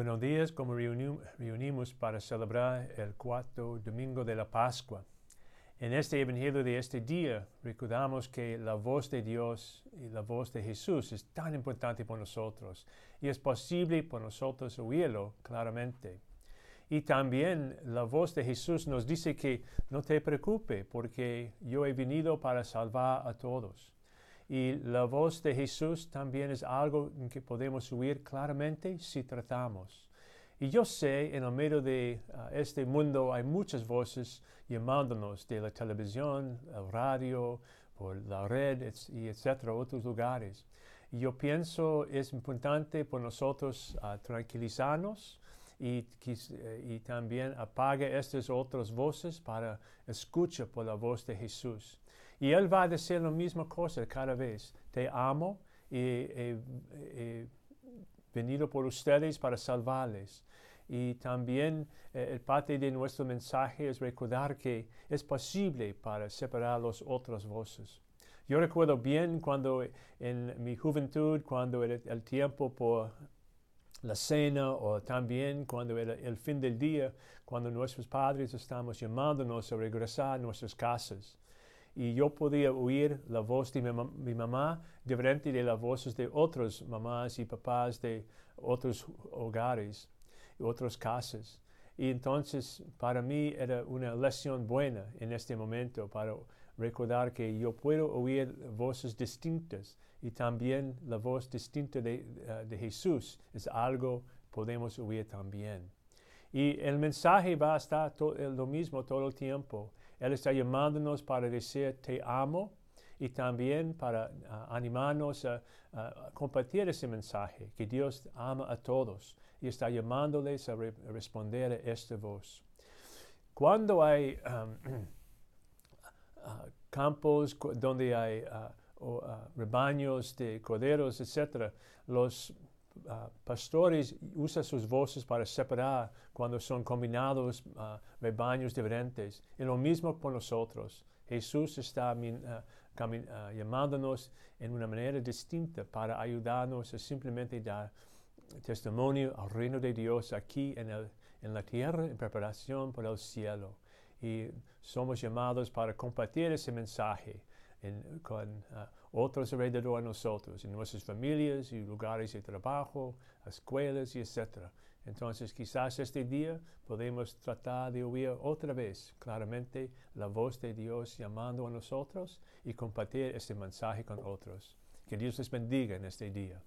Buenos días, como reunimos para celebrar el cuarto domingo de la Pascua. En este Evangelio de este día recordamos que la voz de Dios y la voz de Jesús es tan importante para nosotros y es posible para nosotros oírlo claramente. Y también la voz de Jesús nos dice que no te preocupes porque yo he venido para salvar a todos. Y la voz de Jesús también es algo que podemos oír claramente si tratamos. Y yo sé, en el medio de ah, este mundo hay muchas voces llamándonos de la televisión, el radio, por la red, y etcétera, otros lugares. Y yo pienso es importante por nosotros uh, tranquilizarnos y, eh, y, también apague estas otras voces para escuchar por la voz de Jesús. Y Él va a decir la misma cosa cada vez. Te amo y he, venido por ustedes para salvarles. Y también eh, el parte de nuestro mensaje es recordar que es posible para separar las otras voces. Yo recuerdo bien cuando en mi juventud, cuando era el tiempo por la cena o también cuando era el fin del día, cuando nuestros padres estamos llamándonos a regresar a nuestras casas y yo podía oír la voz de mi, mamá diferente de las voces de otras mamás y papás de otros hogares y otras casas. Y entonces para mí era una lección buena en este momento para recordar que yo puedo oír voces distintas y también la voz distinta de, eh, de Jesús es algo podemos oír también. Y el mensaje va a estar lo mismo todo el tiempo. Él está llamándonos para decir te amo y también para ah, animarnos a, compartir ese mensaje, que Dios ama a todos y está llamándoles a, responder a esta voz. Cuando hay um, ah, campos donde hay ah, rebaños de corderos, etc., los Uh, pastores usan sus voces para separar cuando son combinados uh, rebaños diferentes. Y lo mismo con nosotros. Jesús está uh, llamándonos en una manera distinta para ayudarnos a simplemente dar testimonio al reino de Dios aquí en, el, en la tierra en preparación para el cielo. Y somos llamados para compartir ese mensaje con otros alrededor de nosotros, en nuestras familias y lugares de trabajo, escuelas y etc. Entonces quizás este día podemos tratar de oír otra vez claramente la voz de Dios llamando a nosotros y compartir este mensaje con otros. Que Dios les bendiga en este día.